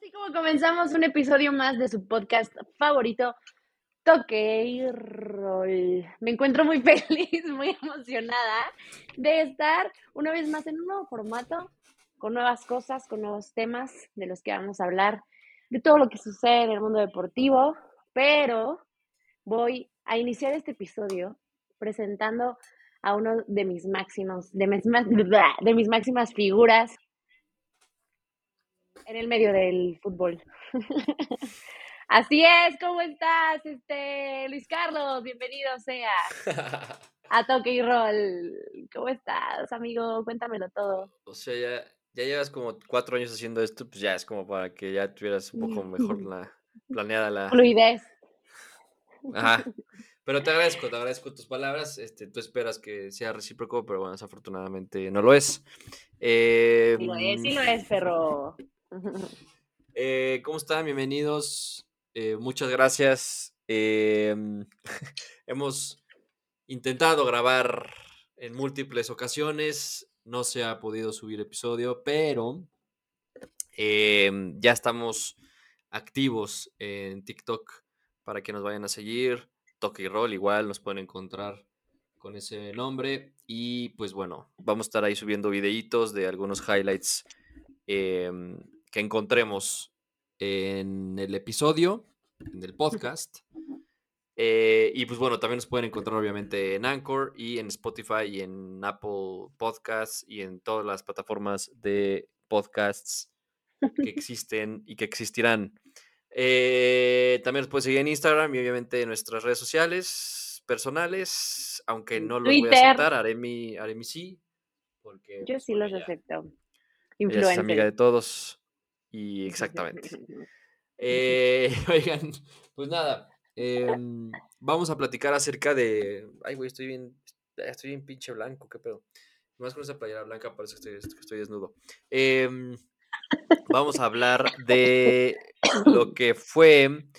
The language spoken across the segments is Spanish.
Así como comenzamos un episodio más de su podcast favorito, Toque y Roll. Me encuentro muy feliz, muy emocionada de estar una vez más en un nuevo formato, con nuevas cosas, con nuevos temas de los que vamos a hablar, de todo lo que sucede en el mundo deportivo, pero voy a iniciar este episodio presentando a uno de mis máximos, de mis, de mis máximas figuras en el medio del fútbol. Así es, ¿cómo estás, este Luis Carlos? Bienvenido sea a Toque y Roll. ¿Cómo estás, amigo? Cuéntamelo todo. O sea, ya, ya llevas como cuatro años haciendo esto, pues ya es como para que ya tuvieras un poco mejor la planeada la fluidez. Ajá. Pero te agradezco, te agradezco tus palabras. Este, tú esperas que sea recíproco, pero bueno, desafortunadamente no lo es. Eh, sí lo es, sí lo es, perro. Eh, ¿Cómo están? Bienvenidos. Eh, muchas gracias. Em, hemos intentado grabar en múltiples ocasiones. No se ha podido subir episodio, pero ya estamos activos en TikTok para que nos vayan a seguir. Toque y Roll, igual nos pueden encontrar con ese nombre. Y pues bueno, vamos a estar ahí subiendo videitos de algunos highlights em, que encontremos en el episodio, en el podcast. Eh, y pues bueno, también nos pueden encontrar obviamente en Anchor y en Spotify y en Apple Podcasts y en todas las plataformas de podcasts que existen y que existirán. Eh, también nos pueden seguir en Instagram y obviamente en nuestras redes sociales personales, aunque no los voy a aceptar, haré mi, haré mi sí. Porque, Yo pues, sí los acepto. Es amiga de todos. Y exactamente. Eh, oigan, pues nada, em, vamos a platicar acerca de. Ay, güey, estoy bien, estoy bien pinche blanco, qué pedo. Más con esa playera blanca parece que estoy, estoy desnudo. Em, vamos a hablar de lo que fue,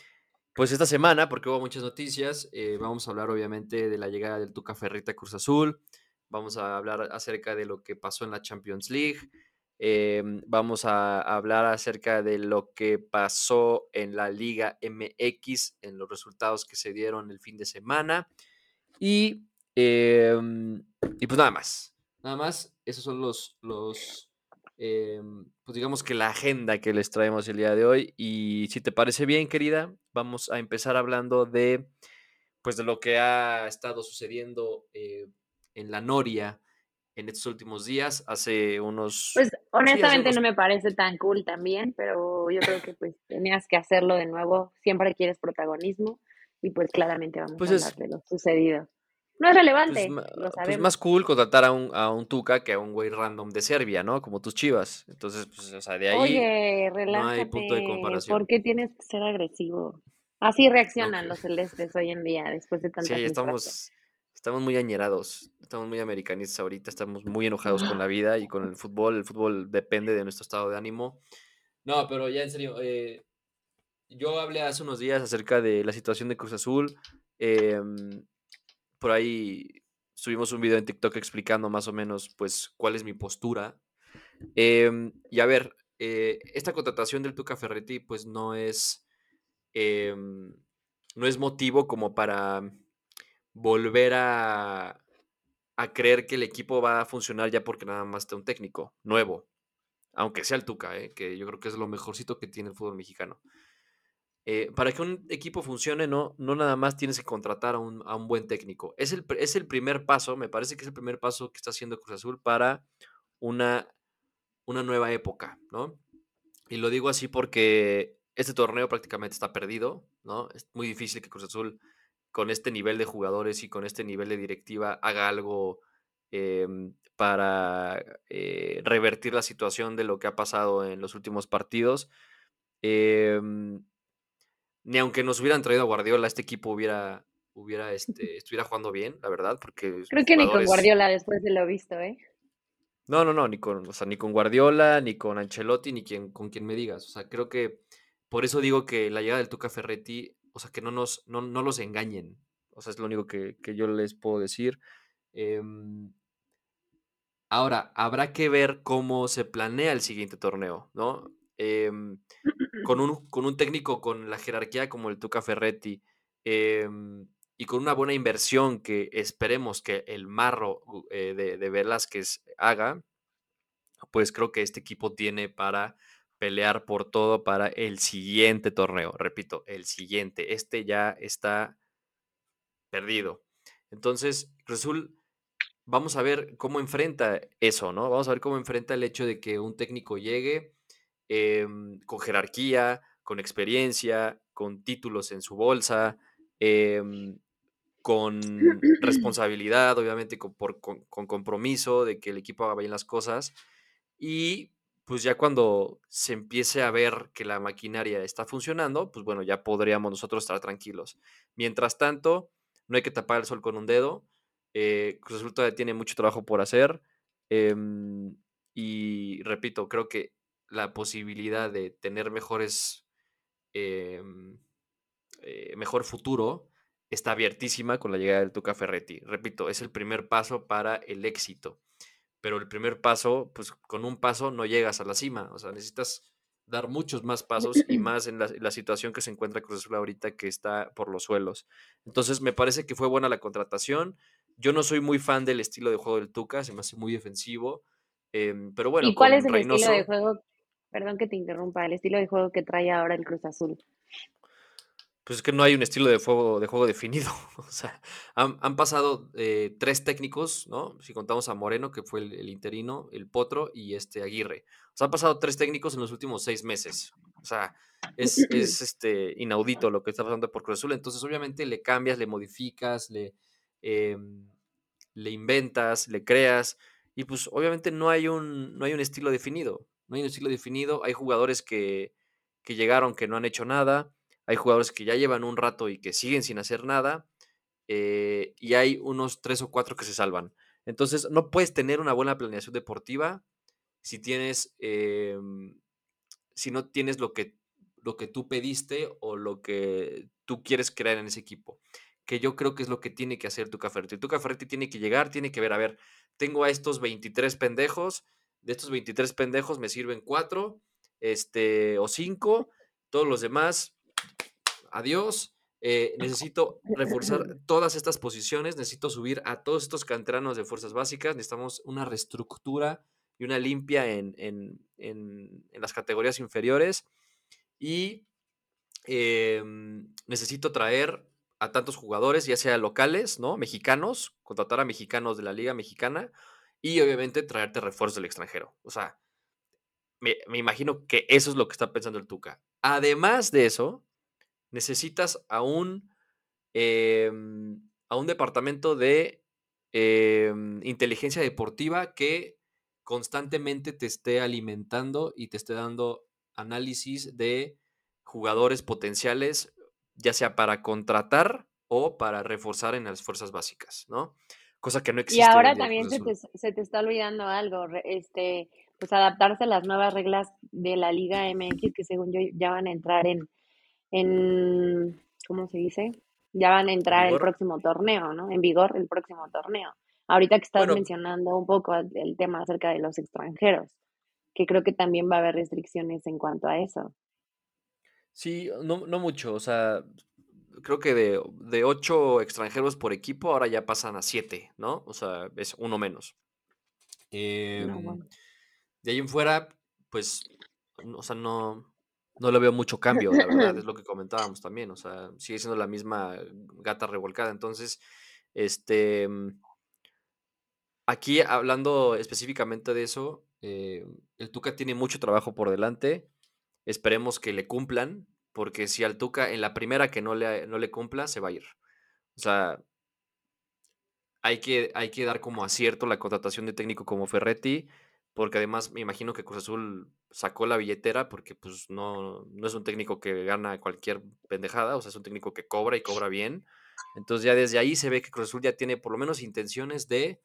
pues esta semana, porque hubo muchas noticias. Eh, vamos a hablar, obviamente, de la llegada del Tuca Ferrita Cruz Azul. Vamos a hablar acerca de lo que pasó en la Champions League. Em, vamos a hablar acerca de lo que pasó en la Liga MX, en los resultados que se dieron el fin de semana. Y, em, y pues nada más. Nada más, esos son los, los em, pues digamos que la agenda que les traemos el día de hoy. Y si te parece bien, querida, vamos a empezar hablando de, pues de lo que ha estado sucediendo eh, en la Noria en estos últimos días, hace unos... Pues honestamente no me parece tan cool también, pero yo creo que pues tenías que hacerlo de nuevo, siempre quieres protagonismo y pues claramente vamos pues a hablar de lo sucedido. No es relevante, pues, lo pues, sabemos. Es más cool contratar a un, a un Tuca que a un güey random de Serbia, ¿no? Como tus chivas. Entonces, pues, o sea, de ahí Oye, relájate, no hay punto de comparación. ¿Por qué tienes que ser agresivo? Así reaccionan los celestes hoy en día, después de tantas Sí, estamos, estamos muy añerados, estamos muy americanistas ahorita, estamos muy enojados con la vida y con el fútbol. El fútbol depende de nuestro estado de ánimo. No, pero ya en serio, eh, yo hablé hace unos días acerca de la situación de Cruz Azul. Em, por ahí subimos un video en TikTok explicando más o menos, pues, cuál es mi postura. Em, y a ver, eh, esta contratación del Tuca Ferretti, pues, no es, em, no es motivo como para volver a, a creer que el equipo va a funcionar ya porque nada más está un técnico nuevo, aunque sea el Tuca, ¿eh? que yo creo que es lo mejorcito que tiene el fútbol mexicano. Eh, para que un equipo funcione, no, no nada más tienes que contratar a un, a un buen técnico. Es el, es el, primer paso, me parece que es el primer paso que está haciendo Cruz Azul para una, una nueva época, ¿no? Y lo digo así porque este torneo prácticamente está perdido, ¿no? Es muy difícil que Cruz Azul con este nivel de jugadores y con este nivel de directiva haga algo em, para eh, revertir la situación de lo que ha pasado en los últimos partidos. Em, ni aunque nos hubieran traído a Guardiola, este equipo hubiera, hubiera este, estuviera jugando bien, la verdad, porque... Creo que ni con Guardiola después de lo visto, ¿eh? No, no, no, ni con, o sea, ni con Guardiola, ni con Ancelotti, ni quien, con quien me digas. O sea, creo que por eso digo que la llegada del Tuca Ferretti o sea, que no, nos, no, los engañen. O sea, es lo único que, yo les puedo decir. Em, ahora, habrá que ver cómo se planea el siguiente torneo, ¿no? Em, con un, con un técnico con la jerarquía como el Tuca Ferretti em, y con una buena inversión que esperemos que el marro eh, de, de Velázquez haga, pues creo que este equipo tiene para pelear por todo para el siguiente torneo. Repito, el siguiente. Este ya está perdido. Entonces, Cruzul, vamos a ver cómo enfrenta eso, ¿no? Vamos a ver cómo enfrenta el hecho de que un técnico llegue em, con jerarquía, con experiencia, con títulos en su bolsa, em, con responsabilidad, obviamente con, con compromiso de que el equipo haga bien las cosas. Y pues ya cuando se empiece a ver que la maquinaria está funcionando, pues bueno, ya podríamos nosotros estar tranquilos. Mientras tanto, no hay que tapar el sol con un dedo. Eh, Cruz Azul todavía tiene mucho trabajo por hacer. Em, y repito, creo que la posibilidad de tener mejores, em, eh, mejor futuro está abiertísima con la llegada del Tuca Ferretti. Repito, es el primer paso para el éxito pero el primer paso, pues con un paso no llegas a la cima, o sea, necesitas dar muchos más pasos y más en la, situación que se encuentra Cruz Azul ahorita que está por los suelos. Entonces, me parece que fue buena la contratación. Yo no soy muy fan del estilo de juego del Tuca, se me hace muy defensivo, em, pero bueno. ¿Y cuál es el estilo de juego? Perdón que te interrumpa, el estilo de juego que trae ahora el Cruz Azul pues es que no hay un estilo de juego, de juego definido. O sea, han, pasado eh, tres técnicos, ¿no? Si contamos a Moreno, que fue el, interino, el Potro y este Aguirre. O sea, han pasado tres técnicos en los últimos seis meses. O sea, es, este, inaudito lo que está pasando por Cruz Azul. Entonces, obviamente, le cambias, le modificas, le, em, le inventas, le creas. Y pues, obviamente, no hay un, no hay un estilo definido. No hay un estilo definido. Hay jugadores que, que llegaron que no han hecho nada hay jugadores que ya llevan un rato y que siguen sin hacer nada, eh, y hay unos tres o cuatro que se salvan. Entonces, no puedes tener una buena planeación deportiva si tienes, em, si no tienes lo que, lo que tú pediste o lo que tú quieres crear en ese equipo. Que yo creo que es lo que tiene que hacer tu Ferretti. Tu Ferretti tiene que llegar, tiene que ver, a ver, tengo a estos 23 pendejos, de estos 23 pendejos me sirven cuatro, este, o cinco, todos los demás adiós. Eh, necesito reforzar todas estas posiciones, necesito subir a todos estos canteranos de fuerzas básicas, necesitamos una reestructura y una limpia en, las categorías inferiores y em, necesito traer a tantos jugadores, ya sea locales, ¿no? Mexicanos, contratar a mexicanos de la Liga Mexicana y obviamente traerte refuerzos del extranjero. O sea, me, me imagino que eso es lo que está pensando el Tuca. Además de eso, necesitas a un, em, a un departamento de em, inteligencia deportiva que constantemente te esté alimentando y te esté dando análisis de jugadores potenciales, ya sea para contratar o para reforzar en las fuerzas básicas, ¿no? Cosa que no existe. Y ahora también se te, se te, está olvidando algo, este, pues adaptarse a las nuevas reglas de la Liga MX que según yo ya van a entrar en, en, ¿cómo se dice? Ya van a entrar el próximo torneo, ¿no? En vigor el próximo torneo. Ahorita que estás mencionando un poco el tema acerca de los extranjeros, que creo que también va a haber restricciones en cuanto a eso. Sí, no, no mucho, o sea, creo que de, de, ocho extranjeros por equipo ahora ya pasan a siete, ¿no? O sea, es uno menos. Em, de ahí en fuera, pues, o sea, no, no le veo mucho cambio, la verdad, es lo que comentábamos también, o sea, sigue siendo la misma gata revolcada. Entonces, este, mm, aquí hablando específicamente de eso, eh, el Tuca tiene mucho trabajo por delante, esperemos que le cumplan, porque si al Tuca en la primera que no le, no le cumpla, se va a ir. O sea, hay que, hay que dar como acierto la contratación de técnico como Ferretti, porque además me imagino que Cruz Azul sacó la billetera porque pues no, no es un técnico que gana cualquier pendejada, o sea, es un técnico que cobra y cobra bien. Entonces ya desde ahí se ve que Cruz Azul ya tiene por lo menos intenciones de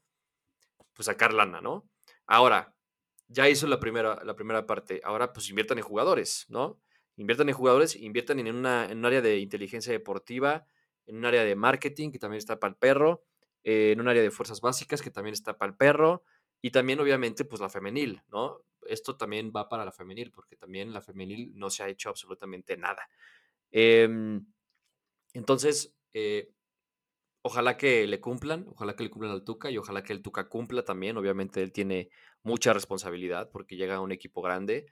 pues sacar lana, ¿no? Ahora, ya hizo la primera, la primera parte, ahora pues inviertan en jugadores, ¿no? Inviertan en jugadores, inviertan en, una, en un área de inteligencia deportiva, en un área de marketing que también está para el perro, en un área de fuerzas básicas que también está para el perro, Y también, obviamente, pues la femenil, ¿no? Esto también va para la femenil, porque también la femenil no se ha hecho absolutamente nada. Em, entonces, eh, ojalá que le cumplan, ojalá que le cumplan al Tuca y ojalá que el Tuca cumpla también. Obviamente él tiene mucha responsabilidad porque llega a un equipo grande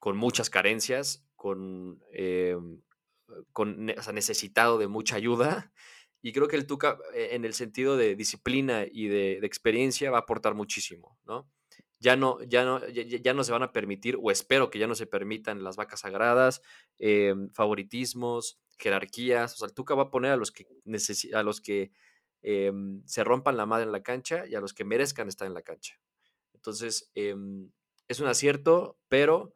con muchas carencias, con, em, con o sea, necesitado de mucha ayuda. Y creo que el Tuca, eh, en el sentido de disciplina y de, experiencia, va a aportar muchísimo, ¿no? ya no, ya no, ya, no se van a permitir, o espero que ya no se permitan las vacas sagradas, em, favoritismos, jerarquías. O sea, el Tuca va a poner a los que, a los que em, se rompan la madre en la cancha y a los que merezcan estar en la cancha. Entonces, es un acierto, pero,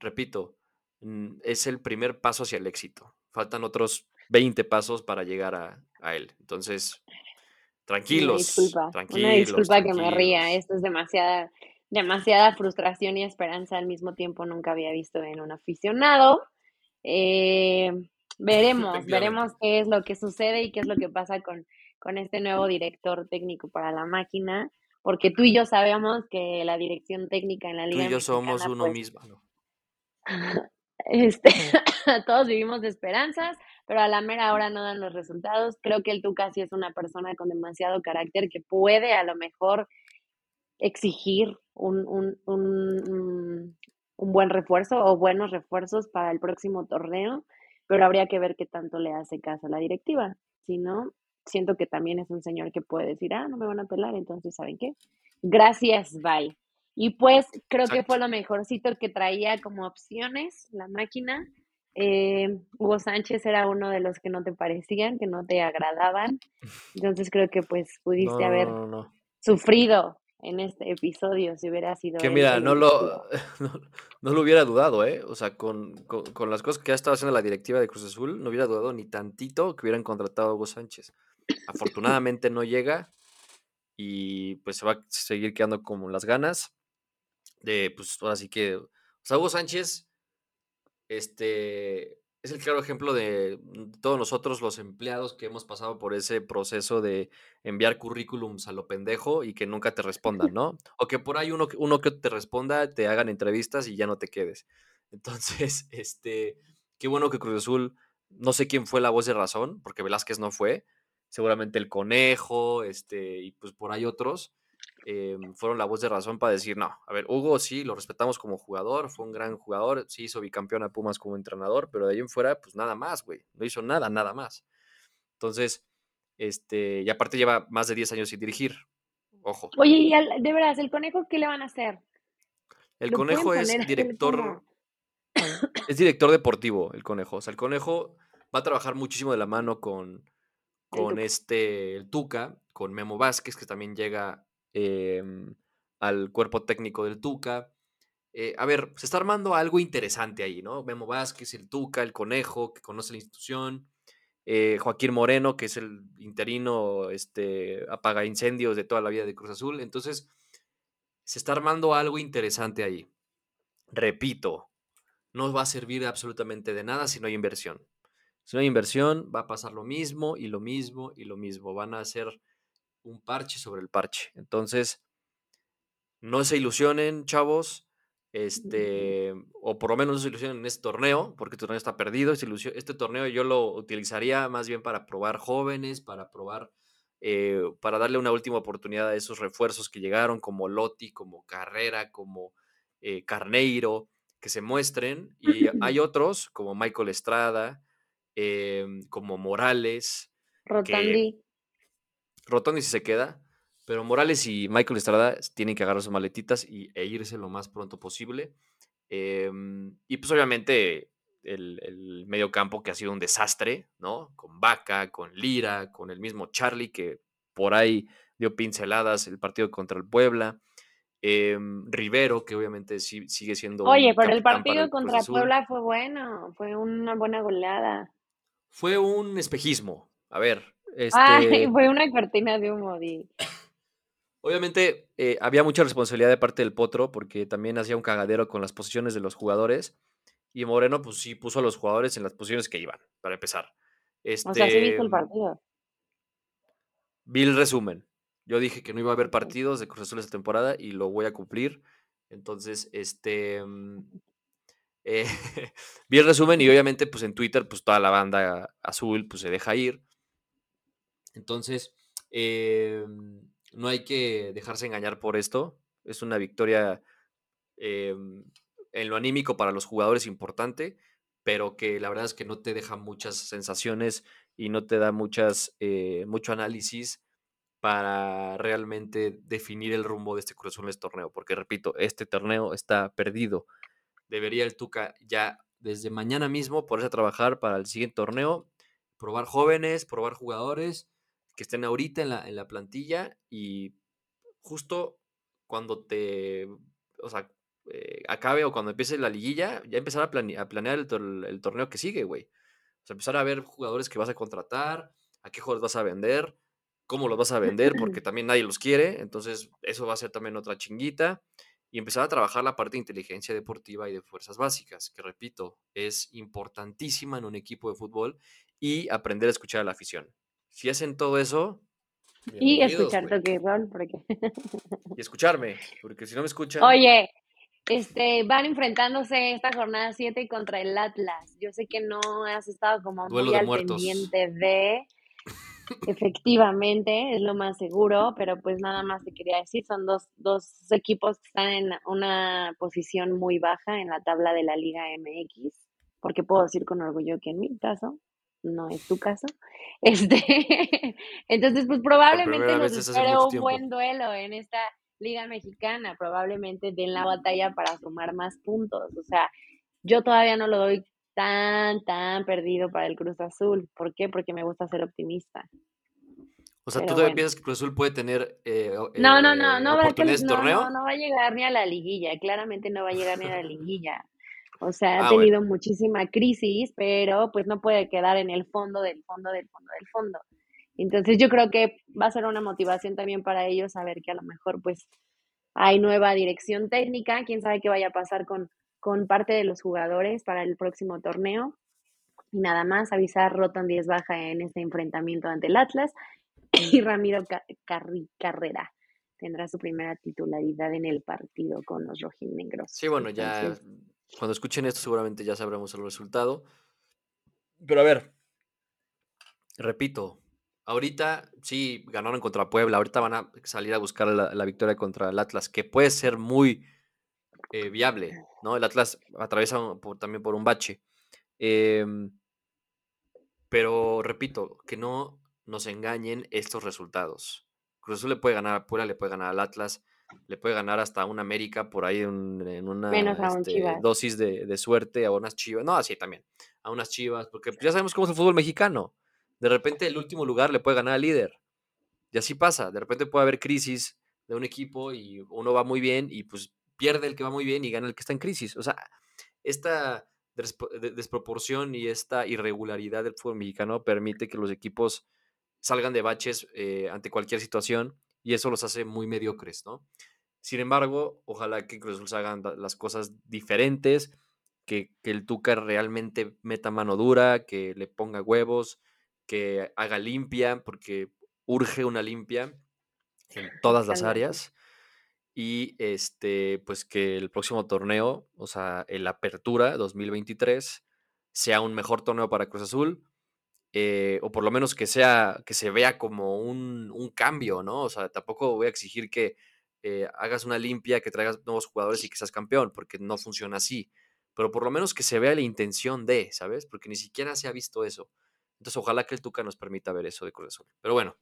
repito, mm, es el primer paso hacia el éxito. Faltan otros 20 pasos para llegar a, a él. Entonces, Tranquilos. Una disculpa, tranquilos, una disculpa que me ría. Esto es demasiada, demasiada frustración y esperanza al mismo tiempo. Nunca había visto en un aficionado. Eh, veremos, veremos qué es lo que sucede y qué es lo que pasa con, con este nuevo director técnico para la máquina. Porque tú y yo sabemos que la dirección técnica en la liga. Tú y yo somos uno pues mismo. Este, todos vivimos de esperanzas, pero a la mera hora no dan los resultados. Creo que el Tuca sí es una persona con demasiado carácter que puede a lo mejor exigir un, un, un, un buen refuerzo o buenos refuerzos para el próximo torneo, pero habría que ver qué tanto le hace caso a la directiva. Si no, siento que también es un señor que puede decir, ah, no me van a pelar, entonces, ¿saben qué? Gracias, bye. Y pues creo que fue lo mejorcito que traía como opciones la máquina. Eh, Hugo Sánchez era uno de los que no te parecían, que no te agradaban. Entonces creo que pues pudiste haber sufrido en este episodio si hubiera sido... Que mira, no lo, no, lo hubiera dudado, ¿eh? O sea, con, con, las cosas que ha estado haciendo la directiva de Cruz Azul, no hubiera dudado ni tantito que hubieran contratado a Hugo Sánchez. Afortunadamente no llega y pues se va a seguir quedando con las ganas de, pues ahora sí que, o sea, Hugo Sánchez, este, es el claro ejemplo de todos nosotros los empleados que hemos pasado por ese proceso de enviar currículums a lo pendejo y que nunca te respondan, ¿no? O que por ahí uno, uno que te responda, te hagan entrevistas y ya no te quedes. Entonces, este, qué bueno que Cruz Azul, no sé quién fue la voz de razón, porque Velázquez no fue, seguramente el conejo, este, y pues por ahí otros, eh, fueron la voz de razón para decir, no, a ver, Hugo sí, lo respetamos como jugador, fue un gran jugador, sí hizo bicampeón a Pumas como entrenador, pero de ahí en fuera, pues nada más, güey, no hizo nada, nada más. Entonces, este, y aparte lleva más de 10 años sin dirigir, ojo. Oye, y de veras, ¿el conejo qué le van a hacer? El conejo es director, es director deportivo, el conejo, o sea, el conejo va a trabajar muchísimo de la mano con, con este, el Tuca, con Memo Vázquez, que también llega Em, al cuerpo técnico del Tuca. Eh, a ver, se está armando algo interesante ahí, ¿no? Memo Vázquez, el Tuca, el Conejo, que conoce la institución, eh, Joaquín Moreno, que es el interino, este, apaga incendios de toda la vida de Cruz Azul. Entonces, se está armando algo interesante ahí. Repito, no va a servir absolutamente de nada si no hay inversión. Si no hay inversión, va a pasar lo mismo y lo mismo y lo mismo. Van a ser un parche sobre el parche. Entonces, no se ilusionen, chavos. Este, o por lo menos no se ilusionen en este torneo, porque este torneo está perdido. Este, torneo yo lo utilizaría más bien para probar jóvenes, para probar, eh, para darle una última oportunidad a esos refuerzos que llegaron, como Lotti, como Carrera, como eh, Carneiro, que se muestren. Y hay otros, como Michael Estrada, em, como Morales. Rotandi. Rotondi si se queda, pero Morales y Michael Estrada tienen que agarrar sus maletitas y, e irse lo más pronto posible. Em, y pues obviamente el, el medio campo que ha sido un desastre, ¿no? Con Vaca, con Lira, con el mismo Charlie que por ahí dio pinceladas el partido contra el Puebla. Em, Rivero, que obviamente sí, sigue siendo. Oye, pero el partido contra Puebla fue bueno, fue una buena goleada. Fue un espejismo. A ver, este, fue una cortina de humo. Obviamente eh, había mucha responsabilidad de parte del Potro porque también hacía un cagadero con las posiciones de los jugadores y Moreno pues sí puso a los jugadores en las posiciones que iban, para empezar. o sea, sí viste el este, partido. Vi el resumen. Yo dije que no iba a haber partidos de Cruz Azul esta temporada y lo voy a cumplir. Entonces, este. mm, eh, vi el resumen y obviamente, pues en Twitter, pues toda la banda azul, pues se deja ir. Entonces, eh, no hay que dejarse engañar por esto. Es una victoria eh, en lo anímico para los jugadores importante, pero que la verdad es que no te deja muchas sensaciones y no te da muchas, eh, mucho análisis para realmente definir el rumbo de este Cruz este torneo. Porque repito, este torneo está perdido. Debería el Tuca ya desde mañana mismo ponerse a trabajar para el siguiente torneo, probar jóvenes, probar jugadores que estén ahorita en la, en la plantilla y justo cuando te, o sea, eh, acabe o cuando empiece la liguilla, ya empezar a, plane- a planear el, tor- el torneo que sigue, güey. O sea, empezar a ver jugadores que vas a contratar, a qué jugadores vas a vender, cómo los vas a vender, porque también nadie los quiere. Entonces, eso va a ser también otra chinguita. Y empezar a trabajar la parte de inteligencia deportiva y de fuerzas básicas, que repito, es importantísima en un equipo de fútbol y aprender a escuchar a la afición. Si hacen todo eso, Y escuchar toque roll, porque. Y escucharme, porque si no me escuchan, Oye, este, van enfrentándose esta jornada 7 contra el Atlas. Yo sé que no has estado como duelo muy de al muertos. pendiente de. Efectivamente, es lo más seguro, pero pues nada más te quería decir, son dos, dos equipos que están en una posición muy baja en la tabla de la Liga MX, porque puedo decir con orgullo que en mi caso, no es tu caso, este, entonces pues probablemente nos espere un tiempo. buen duelo en esta Liga Mexicana, probablemente den la batalla para sumar más puntos, o sea, yo todavía no lo doy tan, tan perdido para el Cruz Azul. ¿Por qué? Porque me gusta ser optimista. O sea, ¿tú todavía bueno. piensas que Cruz Azul puede tener eh, No, no, no, eh, no va, a no, torneo? no, no va a llegar ni a la liguilla, claramente no va a llegar ni a la liguilla. O sea, ha Ah, tenido muchísima crisis, pero pues no puede quedar en el fondo del fondo del fondo del fondo. Entonces yo creo que va a ser una motivación también para ellos saber que a lo mejor pues hay nueva dirección técnica, quién sabe qué vaya a pasar con, con parte de los jugadores para el próximo torneo. Y nada más avisar Roton 10 baja en este enfrentamiento ante el Atlas y Ramiro Carrera tendrá su primera titularidad en el partido con los rojinegros. Sí, bueno, ya Entonces, cuando escuchen esto seguramente ya sabremos el resultado. Pero a ver, repito, ahorita sí ganaron contra Puebla, ahorita van a salir a buscar la, la victoria contra el Atlas, que puede ser muy eh, viable, ¿no? El Atlas atraviesa un- por- también por un bache. Em, pero repito, que no nos engañen estos resultados. Cruz Azul le puede ganar a Puebla, le puede ganar al Atlas, le puede ganar hasta un América por ahí en, en una un este, dosis de, de suerte, a unas chivas. No, así también, a unas chivas, porque ya sabemos cómo es el fútbol mexicano. De repente el último lugar le puede ganar al líder. Y así pasa. De repente puede haber crisis de un equipo y uno va muy bien y pues pierde el que va muy bien y gana el que está en crisis. O sea, esta desproporción y esta irregularidad del fútbol mexicano permite que los equipos salgan de baches eh, ante cualquier situación y eso los hace muy mediocres, ¿no? Sin embargo, ojalá que Cruz Azul hagan las cosas diferentes, que, que el Tuca realmente meta mano dura, que le ponga huevos, que haga limpia, porque urge una limpia en todas las áreas. Y este, pues que el próximo torneo, o sea, el Apertura 2023, sea un mejor torneo para Cruz Azul, eh, o por lo menos que sea, que se vea como un, un cambio, ¿no? O sea, tampoco voy a exigir que eh, hagas una limpia, que traigas nuevos jugadores y que seas campeón, porque no funciona así. Pero por lo menos que se vea la intención de, ¿sabes? Porque ni siquiera se ha visto eso. Entonces, ojalá que el Tuca nos permita ver eso de Cruz Azul. Pero bueno,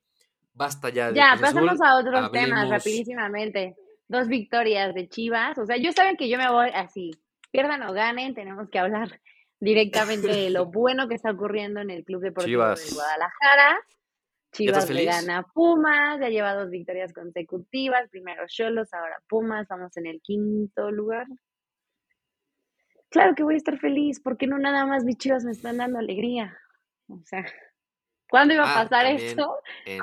basta ya de Ya, Cruz Azul. pasamos a otros temas rapidísimamente. Dos victorias de Chivas. O sea, yo saben que yo me voy así. Pierdan o ganen, tenemos que hablar directamente de lo bueno que está ocurriendo en el Club Deportivo de. Guadalajara. Chivas le gana a Pumas, ya lleva dos victorias consecutivas. Primero Cholos, ahora Pumas. Vamos en el quinto lugar. Claro que voy a estar feliz, porque no nada más mis Chivas me están dando alegría. O sea, ¿cuándo iba a Ah, pasar también esto?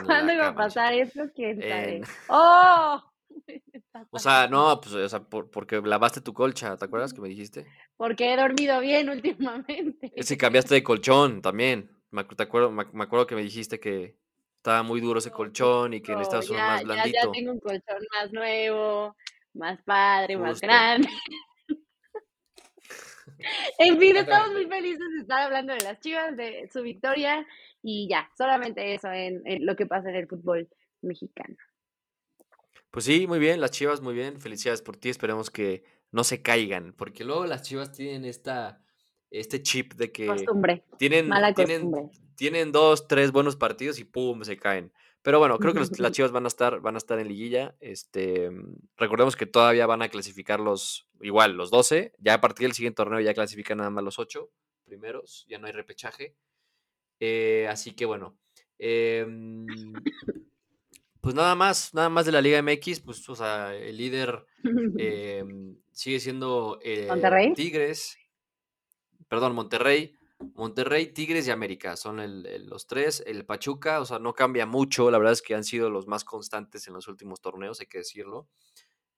¿Cuándo iba a pasar esto? ¿Quién sabe? En- ¡Oh! O sea, no, pues, o sea, por- porque lavaste tu colcha, ¿te acuerdas que me dijiste? Porque he dormido bien últimamente. Es que cambiaste de colchón también. Me, te acuerdo, me, ac- me acuerdo que me dijiste que estaba muy duro ese colchón y que necesitabas uno más blandito. Ya, tengo un colchón más nuevo, más padre, más grande. en fin, estamos muy felices de estar hablando de las chivas, de su victoria y ya, solamente eso en, lo que pasa en el fútbol mexicano. Pues sí, muy bien, las chivas, muy bien. Felicidades por ti. Esperemos que no se caigan, porque luego las chivas tienen esta, este chip de que tienen, tienen, tienen dos, tres buenos partidos y pum, se caen. Pero bueno, creo que las Chivas van a estar, van a estar en liguilla. Este, recordemos que todavía van a clasificar los, igual, los 12. Ya a partir del siguiente torneo ya clasifican nada más los 8 primeros. Ya no hay repechaje. Eh, así que bueno. Em, pues nada más, nada más de la Liga MX, pues, o sea, el líder em, sigue siendo eh, Tigres. Perdón, Monterrey. Monterrey, Tigres y América son los tres. El Pachuca, o sea, no cambia mucho. La verdad es que han sido los más constantes en los últimos torneos, hay que decirlo.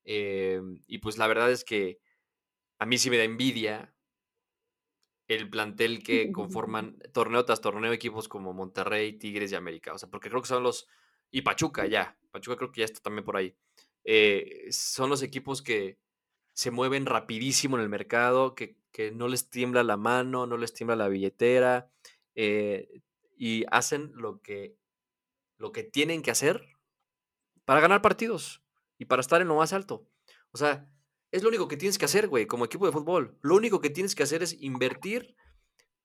Em, y pues la verdad es que a mí sí me da envidia el plantel que conforman torneo tras torneo equipos como Monterrey, Tigres y América. O sea, porque creo que son los... Y Pachuca ya. Pachuca creo que ya está también por ahí. Eh, son los equipos que se mueven rapidísimo en el mercado, que que no les tiembla la mano, no les tiembla la billetera eh, y hacen lo que, lo que tienen que hacer para ganar partidos y para estar en lo más alto. O sea, es lo único que tienes que hacer, güey, como equipo de fútbol. Lo único que tienes que hacer es invertir,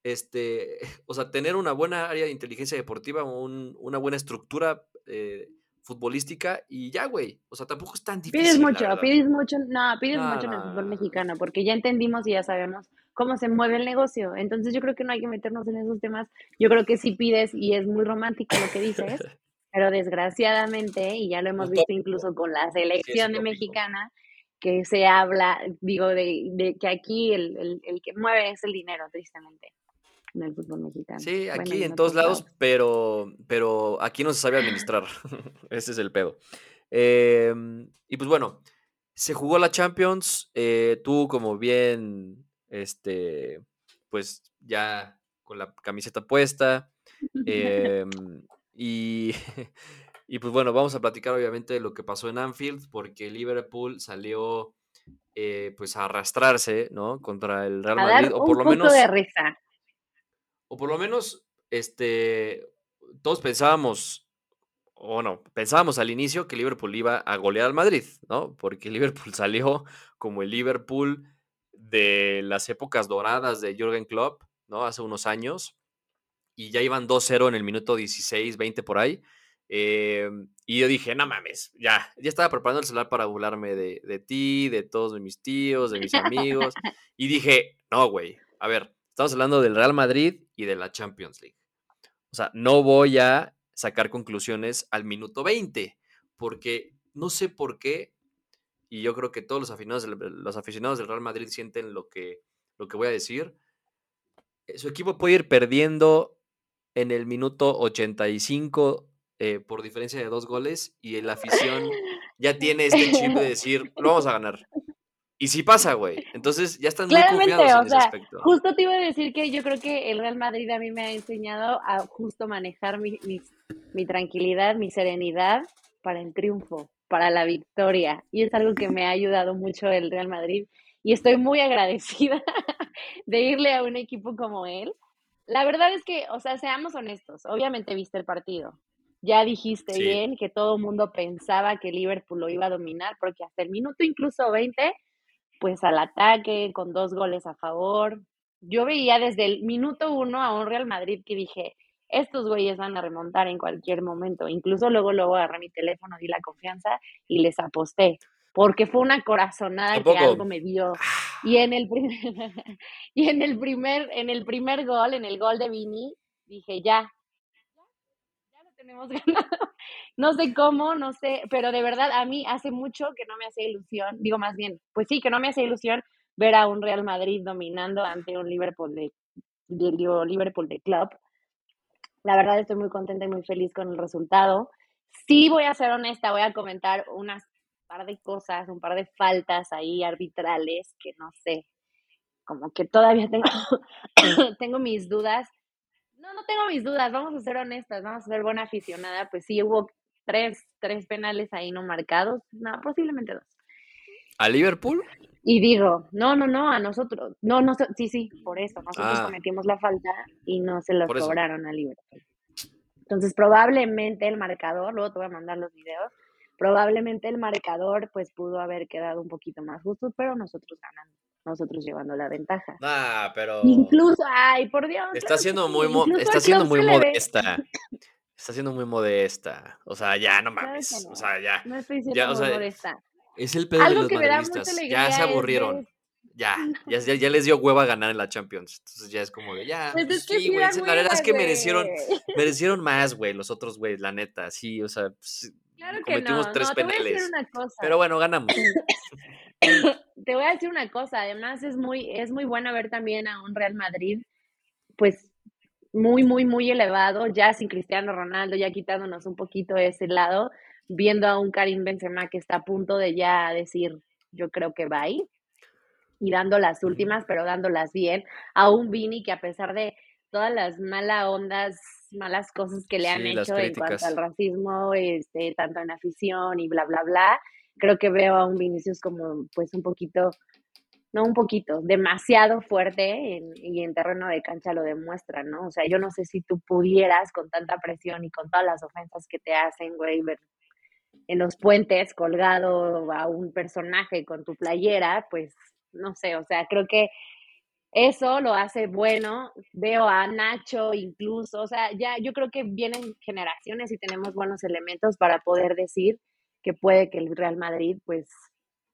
este, o sea, tener una buena área de inteligencia deportiva, una buena estructura eh, futbolística y ya, güey. O sea, tampoco es tan difícil. Pides mucho, pides mucho, no, pides mucho en el fútbol mexicano, porque ya entendimos y ya sabemos cómo se mueve el negocio. Entonces yo creo que no hay que meternos en esos temas. Yo creo que sí pides y es muy romántico lo que dices, pero desgraciadamente, y ya lo hemos visto incluso con la selección de mexicana, que se habla, digo, de, que aquí el, el que mueve es el dinero, tristemente en el fútbol mexicano. Sí, aquí en todos lados, pero, pero aquí no se sabe administrar. Ese es el pedo. Em, y pues bueno, se jugó la Champions. Eh, tú, como bien, este, pues ya con la camiseta puesta. Em, y, y pues bueno, vamos a platicar obviamente de lo que pasó en Anfield, porque Liverpool salió eh, pues a arrastrarse, ¿no? Contra el Real Madrid, o por lo menos... de risa o por lo menos, este, todos pensábamos, o no, pensábamos al inicio que Liverpool iba a golear al Madrid, ¿no? Porque Liverpool salió como el Liverpool de las épocas doradas de Jürgen Klopp, ¿no? Hace unos años. Y ya iban 2-0 en el minuto 16, 20 por ahí. Em, y yo dije, no mames, ya, ya estaba preparando el celular para burlarme de, de ti, de todos mis tíos, de mis amigos. y dije, no, güey, a ver, Estamos hablando del Real Madrid y de la Champions League. O sea, no voy a sacar conclusiones al minuto 20, porque no sé por qué, y yo creo que todos los aficionados los aficionados del Real Madrid sienten lo que, lo que voy a decir. Eh, su equipo puede ir perdiendo en el minuto 85 eh, por diferencia de dos goles y la afición ya tiene este chip de decir, lo vamos a ganar. Y sí pasa, güey. Entonces ya están muy confiados en ese aspecto. Justo te iba a decir que yo creo que el Real Madrid a mí me ha enseñado a justo manejar mi, mi, tranquilidad, mi serenidad para el triunfo, para la victoria. Y es algo que me ha ayudado mucho el Real Madrid. Y estoy muy agradecida de irle a un equipo como él. La verdad es que, o sea, seamos honestos. Obviamente viste el partido. Ya dijiste bien que todo el mundo pensaba que Liverpool lo iba a dominar, porque hasta el minuto incluso 20 pues al ataque, con dos goles a favor. Yo veía desde el minuto uno a un Real Madrid que dije, estos güeyes van a remontar en cualquier momento. Incluso luego, luego agarré mi teléfono, di la confianza y les aposté. Porque fue una corazonada que algo me dio. Y en el primer, y en el primer, en el primer gol, en el gol de Vini, dije, ya, No sé cómo, no sé, pero de verdad a mí hace mucho que no me hace ilusión, digo más bien, pues sí, que no me hace ilusión ver a un Real Madrid dominando ante un Liverpool de, digo, Liverpool de club. La verdad estoy muy contenta y muy feliz con el resultado. Sí voy a ser honesta, voy a comentar unas par de cosas, un par de faltas ahí arbitrales que no sé, como que todavía tengo, tengo mis dudas No, no tengo mis dudas, vamos a ser honestas, vamos a ser buena aficionada, pues sí hubo tres, tres penales ahí no marcados, no, posiblemente dos. ¿A Liverpool? Y digo, no, no, no, a nosotros, no, no, sí, sí, por eso, nosotros ah. cometimos la falta y no se los cobraron a Liverpool. Entonces, probablemente el marcador, luego te voy a mandar los videos, probablemente el marcador pues pudo haber quedado un poquito más justo, pero nosotros ganando, nosotros llevando la ventaja. Ah, pero incluso, ay, por Dios. Está siendo muy está siendo muy modesta. Está siendo muy modesta. O sea, ya no mames. O sea, ya. No estoy siendo muy modesta. Es el pedo de los madridistas. Ya se aburrieron. Ya, ya, ya, les dio hueva ganar en la Champions. Entonces ya es como de, ya, pues pues sí, güey. La verdad es que merecieron, merecieron más, güey, los otros, güey, la neta. Sí, o sea, pues, claro que cometimos no. tres no, penales. Pero bueno, ganamos. te voy a decir una cosa, además es muy, es muy bueno ver también a un Real Madrid, pues muy, muy, muy elevado, ya sin Cristiano Ronaldo, ya quitándonos un poquito de ese lado, viendo a un Karim Benzema que está a punto de ya decir, yo creo que va ahí, y dando las últimas, pero dándolas bien, a un Vini que a pesar de todas las malas ondas, malas cosas que le han hecho en cuanto al racismo, este, tanto en afición y bla, bla, bla, creo que veo a un Vinicius como pues un poquito, no un poquito, demasiado fuerte y en terreno de cancha lo demuestra, ¿no? O sea, yo no sé si tú pudieras con tanta presión y con todas las ofensas que te hacen, güey, en los puentes colgado a un personaje con tu playera, pues no sé, o sea, creo que eso lo hace bueno. Veo a Nacho incluso, o sea, ya yo creo que vienen generaciones y tenemos buenos elementos para poder decir que puede que el Real Madrid pues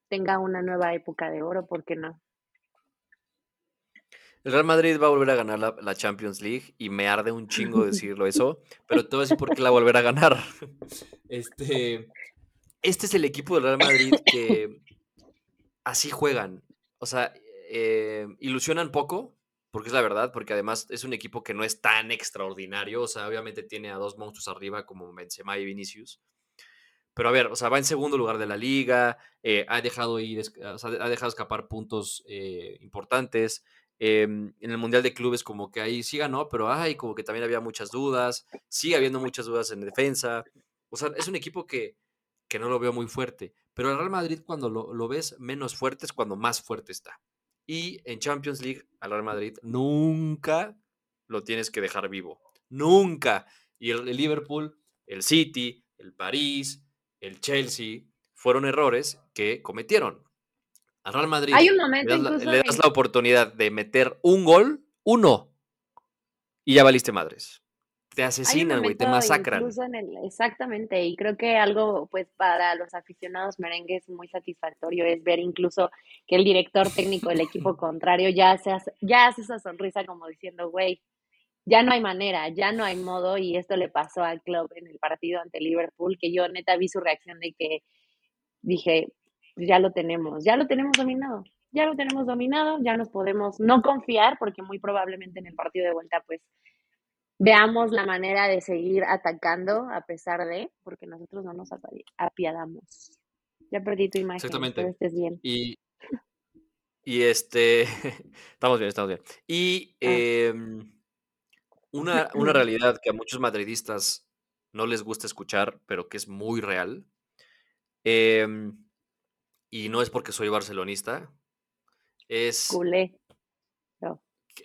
tenga una nueva época de oro, ¿por qué no? El Real Madrid va a volver a ganar la, Champions League y me arde un chingo decirlo eso, pero te voy a decir por qué la volverá a ganar. Este, este es el equipo del Real Madrid que así juegan. O sea, eh, ilusionan poco, porque es la verdad, porque además es un equipo que no es tan extraordinario. O sea, obviamente tiene a dos monstruos arriba como Benzema y Vinicius. Pero a ver, o sea, va en segundo lugar de la liga, eh, ha, dejado ir, ha dejado escapar puntos eh, importantes. Em, en el Mundial de Clubes como que ahí sí ganó, pero hay como que también había muchas dudas, sigue habiendo muchas dudas en defensa. O sea, es un equipo que, que no lo veo muy fuerte, pero el Real Madrid cuando lo, lo, ves menos fuerte es cuando más fuerte está. Y en Champions League al Real Madrid nunca lo tienes que dejar vivo, nunca. Y el Liverpool, el City, el París, el Chelsea, fueron errores que cometieron. Al Real Madrid Hay un momento le, das la, le das la oportunidad de meter un gol, uno, y ya valiste madres. Te asesinan, güey, te masacran. exactamente, y creo que algo, pues, para los aficionados merengues muy satisfactorio es ver incluso que el director técnico del equipo contrario ya, se hace, ya hace esa sonrisa como diciendo, güey, ya no hay manera, ya no hay modo, y esto le pasó al club en el partido ante Liverpool, que yo neta vi su reacción de que dije, ya lo tenemos, ya lo tenemos dominado, ya lo tenemos dominado, ya nos podemos no confiar, porque muy probablemente en el partido de vuelta, pues veamos la manera de seguir atacando a pesar de, porque nosotros no nos apiadamos. Ya perdí tu imagen. Exactamente. estés bien. Y, y este, estamos bien, estamos bien. Y ah. em, una, una realidad que a muchos madridistas no les gusta escuchar, pero que es muy real. Em, y no es porque soy barcelonista, es, Culé.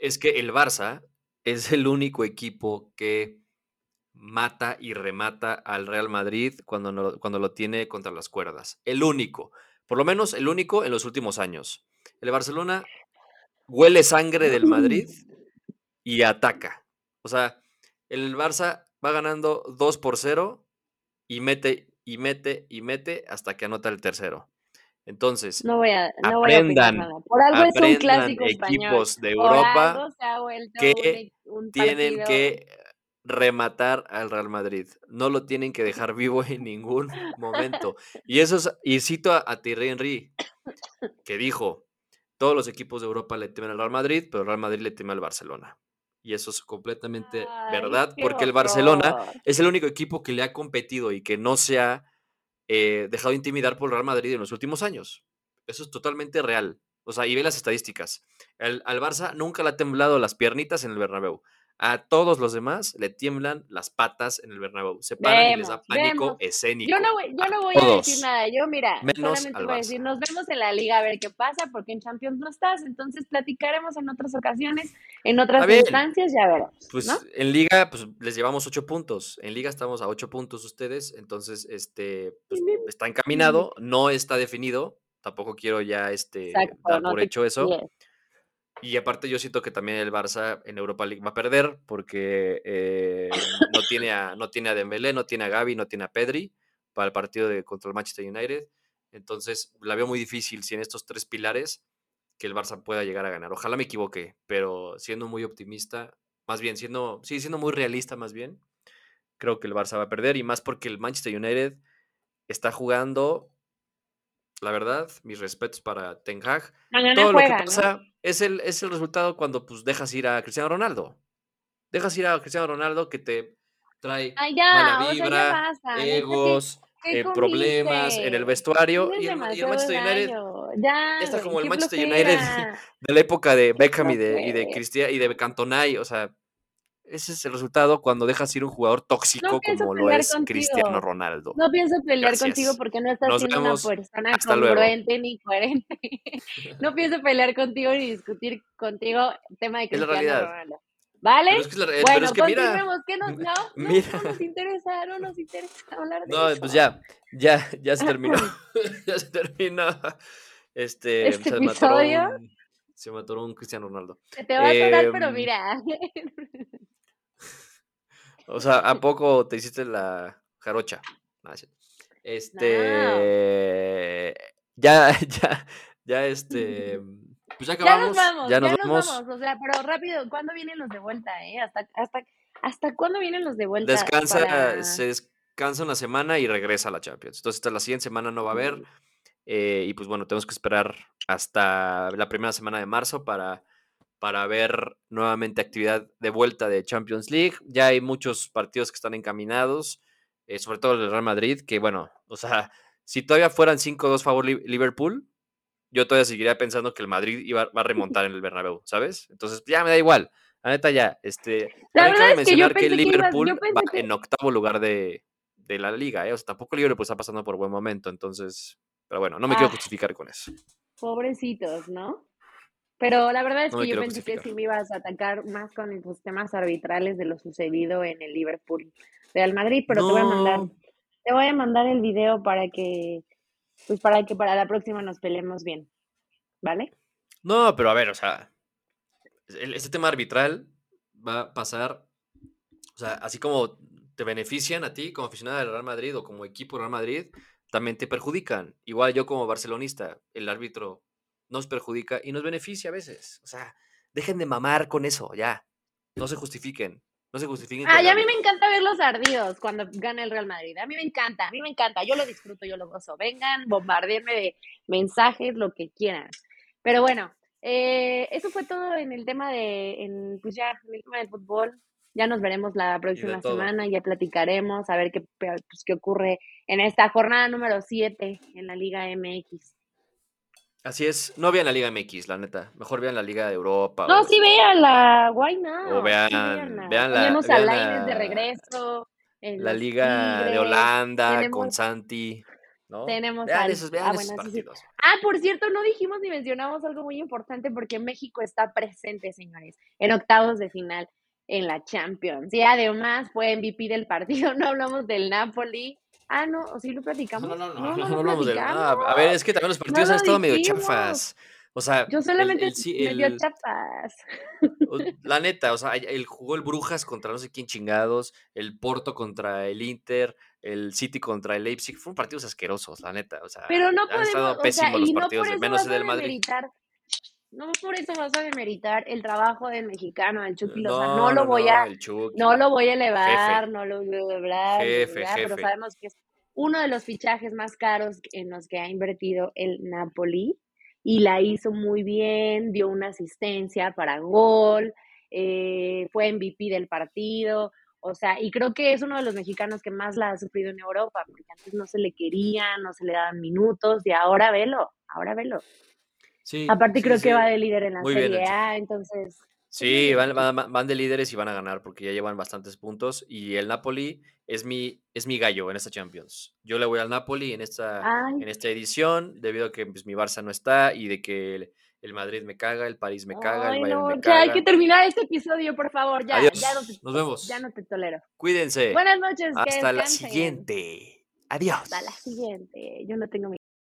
es que el Barça es el único equipo que mata y remata al Real Madrid cuando, cuando lo tiene contra las cuerdas. El único, por lo menos el único en los últimos años. El Barcelona huele sangre del Madrid y ataca. O sea, el Barça va ganando 2 por 0 y mete y mete y mete hasta que anota el tercero. Entonces, no voy a, no aprendan, voy a Por algo es un clásico equipos de Europa que tienen que rematar al Real Madrid. No lo tienen que dejar vivo en ningún momento. Y eso es, y cito a, a Thierry Henry, que dijo, todos los equipos de Europa le temen al Real Madrid, pero el Real Madrid le teme al Barcelona. Y eso es completamente verdad, porque el Barcelona es el único equipo que le ha competido y que no se ha eh, dejado de intimidar por el Real Madrid en los últimos años. Eso es totalmente real. O sea, y ve las estadísticas. al Barça nunca le ha temblado las piernitas en el Bernabéu. A todos los demás le tiemblan las patas en el Bernabéu. Se paran y les da pánico vemos. escénico. Yo no voy, yo a no voy a decir nada. Yo, mira, Menos solamente voy a decir, nos vemos en la liga a ver qué pasa, porque en Champions no estás. Entonces platicaremos en otras ocasiones, en otras instancias, ya veremos. Pues ¿no? en liga, pues les llevamos ocho puntos. En liga estamos a ocho puntos ustedes. Entonces, este, pues, está encaminado, no está definido. Tampoco quiero ya este, Exacto, dar por hecho eso. Y aparte yo siento que también el Barça en Europa League va a perder porque eh, no, tiene a, no tiene a Dembélé, no tiene a Gaby, no tiene a Pedri para el partido de, contra el Manchester United. Entonces la veo muy difícil si en estos tres pilares que el Barça pueda llegar a ganar. Ojalá me equivoque, pero siendo muy optimista, más bien siendo, sí, siendo muy realista más bien, creo que el Barça va a perder y más porque el Manchester United está jugando, la verdad, mis respetos para Ten Hag, Mañana todo lo que ¿no? pasa es, el, es el resultado cuando pues dejas ir a Cristiano Ronaldo. Dejas ir a Cristiano Ronaldo que te trae Ay, ya, mala o sea, ya vibra, basta. neta, ¿qué- egos, qué eh, problemas en el vestuario. Y el, y el Manchester United. Ya, está como el Manchester United de la época de Beckham y de, y de flojera. Cristiano y de Cantonay. O sea, ese es el resultado cuando dejas ir un jugador tóxico como lo es Cristiano. Ronaldo. No pienso pelear Gracias. contigo porque no estás Nos siendo una persona Hasta luego. congruente ni coherente. no pienso pelear contigo ni discutir contigo el tema de Es la Cristiano. Ronaldo. ¿Vale? Pero es que, es la- pero bueno, es que mira. ¿Qué nos, no, no, mira. no nos interesa, no nos interesa hablar de No, eso. pues ya, ya, ya se terminó. ya se terminó. Este, ¿Este se episodio? un, se me atoró un Cristiano Ronaldo. Se te va a atorar, pero Em, mira. O sea, ¿a poco te hiciste la jarocha? No. Este, ya, ya, ya, este, pues ya ya acabamos, nos vamos, ya ya nos nos vamos. vamos. O sea, pero rápido, ¿cuándo vienen los de vuelta, eh? ¿Hasta, hasta, hasta cuándo vienen los de vuelta? Descansa, para- se descansa una semana y regresa a la Champions. Entonces, hasta la siguiente semana no va a haber. eh, y pues bueno, tenemos que esperar hasta la primera semana de marzo para, para ver nuevamente actividad de vuelta de Champions League. Ya hay muchos partidos que están encaminados, eh, sobre todo el del Real Madrid, que bueno, o sea, si todavía fueran 5-2 favor Li- Liverpool, yo todavía seguiría pensando que el Madrid iba, va a remontar en el Bernabéu, ¿sabes? Entonces, ya me da igual. La neta ya, este, La verdad es que yo mencionar que, pensé que ibas- Liverpool yo pensé va que- en octavo lugar de, de la liga, ¿eh? O sea, tampoco Liverpool está pasando por buen momento, entonces, pero bueno, no me quiero Ah. justificar con eso. Pobrecitos, ¿no? Pero la verdad es No que yo pensé que sí me ibas a atacar más con los temas arbitrales de lo sucedido en el Liverpool Real Madrid, pero te voy a mandar, te voy a mandar el video para que, pues para que para la próxima nos peleemos bien, ¿vale? No, pero a ver, o sea, el- este tema arbitral va a pasar, o sea, así como te benefician a ti como aficionado del Real Madrid o como equipo Real Madrid, también te perjudican. Igual yo como barcelonista, el árbitro nos perjudica y nos beneficia a veces. O sea, dejen de mamar con eso, ya. No se justifiquen. No se justifiquen. con Ah, el y a mí me encanta ver los ardidos cuando gana el Real Madrid. A mí me encanta, a mí me encanta. Yo lo disfruto, yo lo gozo. Vengan, bombardeenme de mensajes, lo que quieran. Pero bueno, eh, eso fue todo en el tema de, en, pues ya, en el tema del fútbol. Ya nos veremos la próxima semana, ya platicaremos, a ver qué, pues, qué ocurre en esta jornada número 7 en la Liga MX. Así es. No vean la Liga MX, la neta. Mejor vean la Liga de Europa. No, o- sí, véanla, why not? O Sí, vean- véanla. vean la- Tenemos a Lainez de regreso. la Liga de. Holanda con tenemos- Santi. ¿no? tenemos vean al- esos, vean ah, esos bueno, sí, sí. partidos. Ah, por cierto, no dijimos ni mencionamos algo muy importante porque México está presente, señores, en octavos de final en la Champions. Y además fue MVP del partido, no hablamos del Napoli. Ah, no, ¿o sí lo No, platicamos? no, no, no, no, no, lo hablamos de platicamos. A ver, es que también los partidos han estado medio chafas. O sea, Yo el- solamente el, medio el- chapas. la neta, o sea, el jugó el Brujas contra no sé quién chingados, el Porto contra el Inter, el City contra el Leipzig, fueron partidos asquerosos, la neta, o sea, Pero no han podemos, estado o sea, los no partidos, por menos el del Madrid. no por eso vas a demeritar el trabajo del mexicano, del Chucky No, Lozano. No, lo voy a, el no lo voy a elevar, no lo voy a hablar, Jefe, ¿verdad? pero jefe. sabemos que es uno de los fichajes más caros en los que ha invertido el Napoli y la hizo muy bien, dio una asistencia para gol, eh, fue MVP del partido, o sea, y creo que es uno de los mexicanos que más la ha sufrido en Europa, porque antes no se le quería, no se le daban minutos, y ahora velo, ahora velo. Sí, Aparte sí, creo sí, que va de líder en la Muy Serie A, entonces Sí, van, van- van de líderes y van a ganar porque ya llevan bastantes puntos. Y el Napoli es mi, es mi gallo en esta Champions. Yo le voy al Napoli en esta, Ay, en esta edición, debido a que pues, mi Barça no está y de que el, el Madrid me caga, el París me caga, ay, el Bayern no, me ya hay caga. que terminar este episodio, por favor. Ya, Adiós, ya no te, nos vemos. ya no te tolero. Cuídense. Buenas noches, Hasta la siguiente. Adiós. Hasta la siguiente. Yo no tengo